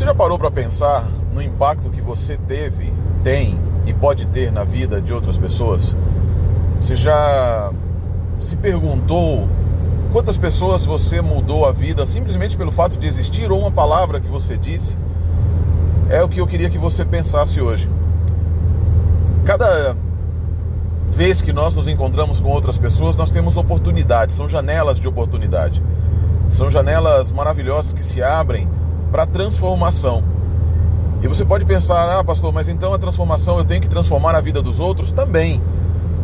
Você já parou para pensar no impacto que você teve, tem e pode ter na vida de outras pessoas? Você já se perguntou quantas pessoas você mudou a vida simplesmente pelo fato de existir ou uma palavra que você disse? É o que eu queria que você pensasse hoje. Cada vez que nós nos encontramos com outras pessoas, nós temos oportunidades, são janelas de oportunidade. São janelas maravilhosas que se abrem para transformação. E você pode pensar, ah, pastor, mas então a transformação eu tenho que transformar a vida dos outros? Também.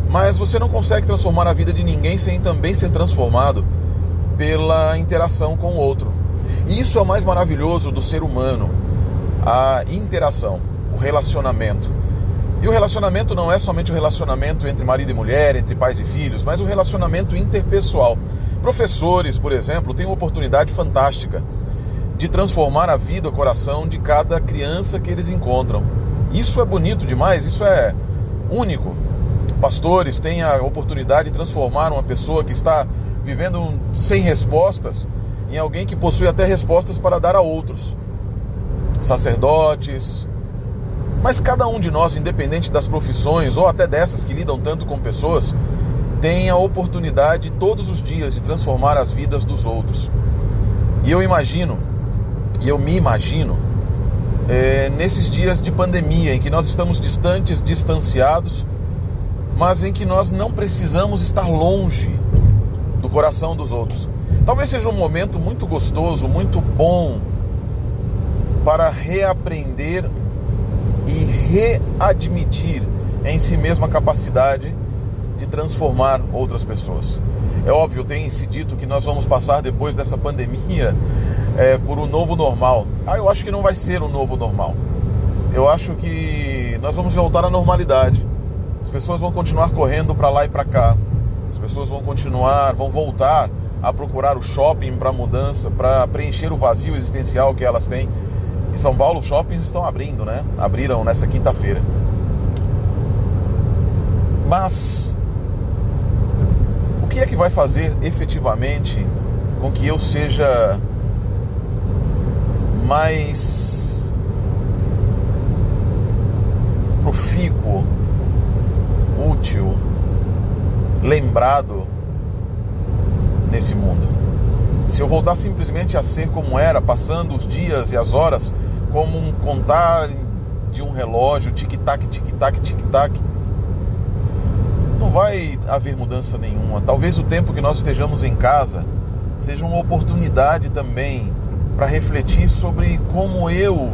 Mas você não consegue transformar a vida de ninguém sem também ser transformado pela interação com o outro. E isso é o mais maravilhoso do ser humano, a interação, o relacionamento. E o relacionamento não é somente o relacionamento entre marido e mulher, entre pais e filhos, mas o relacionamento interpessoal. Professores, por exemplo, têm uma oportunidade fantástica de transformar a vida, o coração de cada criança que eles encontram. Isso é bonito demais, isso é único. Pastores têm a oportunidade de transformar uma pessoa que está vivendo sem respostas em alguém que possui até respostas para dar a outros. Sacerdotes. Mas cada um de nós, independente das profissões ou até dessas que lidam tanto com pessoas, tem a oportunidade todos os dias de transformar as vidas dos outros. E eu imagino e eu me imagino é, nesses dias de pandemia em que nós estamos distantes, distanciados, mas em que nós não precisamos estar longe do coração dos outros. Talvez seja um momento muito gostoso, muito bom para reaprender e readmitir em si mesmo a capacidade de transformar outras pessoas. É óbvio, tem se dito que nós vamos passar depois dessa pandemia é, por um novo normal. Ah, eu acho que não vai ser um novo normal. Eu acho que nós vamos voltar à normalidade. As pessoas vão continuar correndo para lá e para cá. As pessoas vão continuar, vão voltar a procurar o shopping para mudança, para preencher o vazio existencial que elas têm. Em São Paulo, os shoppings estão abrindo, né? Abriram nessa quinta-feira. Mas o que é que vai fazer efetivamente com que eu seja mais profícuo, útil, lembrado nesse mundo. Se eu voltar simplesmente a ser como era, passando os dias e as horas como um contar de um relógio, tic-tac, tic-tac, tic-tac, não vai haver mudança nenhuma. Talvez o tempo que nós estejamos em casa seja uma oportunidade também para refletir sobre como eu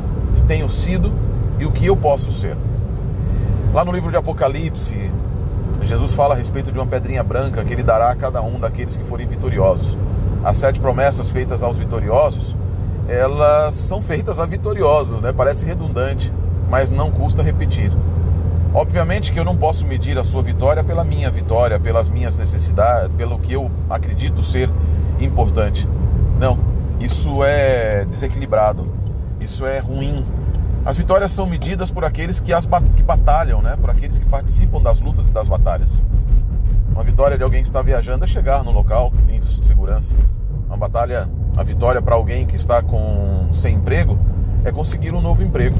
tenho sido e o que eu posso ser. Lá no livro de Apocalipse, Jesus fala a respeito de uma pedrinha branca que ele dará a cada um daqueles que forem vitoriosos. As sete promessas feitas aos vitoriosos, elas são feitas a vitoriosos, né? Parece redundante, mas não custa repetir. Obviamente que eu não posso medir a sua vitória pela minha vitória, pelas minhas necessidades, pelo que eu acredito ser importante. Não, isso é desequilibrado, isso é ruim. As vitórias são medidas por aqueles que as que batalham, né? Por aqueles que participam das lutas e das batalhas. Uma vitória de alguém que está viajando é chegar no local em segurança. Uma batalha, a vitória para alguém que está com sem emprego é conseguir um novo emprego.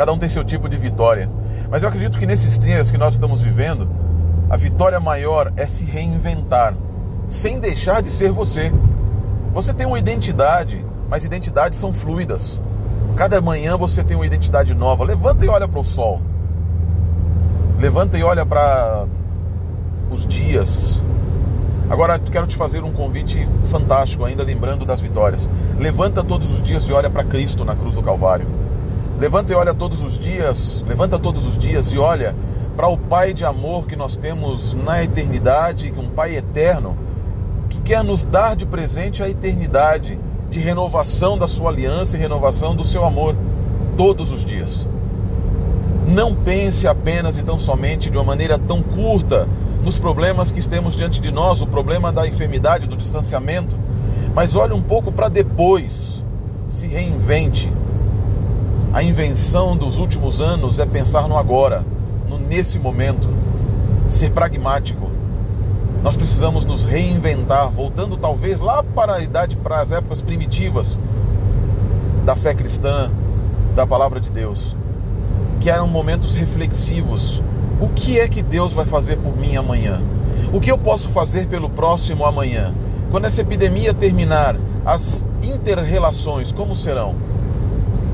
Cada um tem seu tipo de vitória. Mas eu acredito que nesses dias que nós estamos vivendo, a vitória maior é se reinventar, sem deixar de ser você. Você tem uma identidade, mas identidades são fluidas. Cada manhã você tem uma identidade nova. Levanta e olha para o sol. Levanta e olha para os dias. Agora quero te fazer um convite fantástico, ainda lembrando das vitórias. Levanta todos os dias e olha para Cristo na cruz do Calvário. Levanta e olha todos os dias, levanta todos os dias e olha para o Pai de amor que nós temos na eternidade, um Pai eterno que quer nos dar de presente a eternidade de renovação da sua aliança e renovação do seu amor todos os dias. Não pense apenas e tão somente de uma maneira tão curta nos problemas que temos diante de nós, o problema da enfermidade, do distanciamento, mas olhe um pouco para depois. Se reinvente. A invenção dos últimos anos é pensar no agora, no nesse momento, ser pragmático, nós precisamos nos reinventar, voltando talvez lá para a idade, para as épocas primitivas, da fé cristã, da palavra de Deus, que eram momentos reflexivos. O que é que Deus vai fazer por mim amanhã? O que eu posso fazer pelo próximo amanhã? Quando essa epidemia terminar, as interrelações como serão?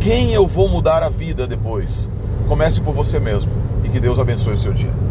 Quem eu vou mudar a vida depois? Comece por você mesmo e que Deus abençoe o seu dia.